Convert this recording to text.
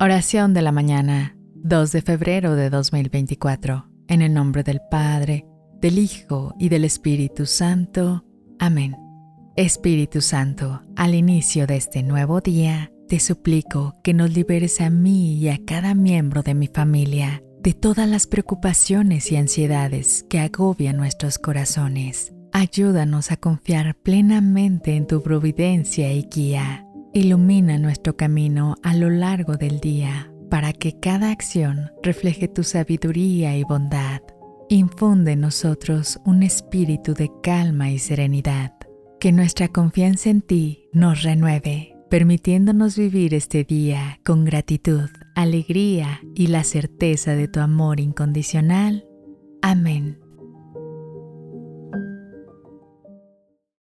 Oración de la mañana, 2 de febrero de 2024, en el nombre del Padre, del Hijo y del Espíritu Santo. Amén. Espíritu Santo, al inicio de este nuevo día, te suplico que nos liberes a mí y a cada miembro de mi familia de todas las preocupaciones y ansiedades que agobian nuestros corazones. Ayúdanos a confiar plenamente en tu providencia y guía. Ilumina nuestro camino a lo largo del día para que cada acción refleje tu sabiduría y bondad. Infunde en nosotros un espíritu de calma y serenidad. Que nuestra confianza en ti nos renueve, permitiéndonos vivir este día con gratitud, alegría y la certeza de tu amor incondicional. Amén.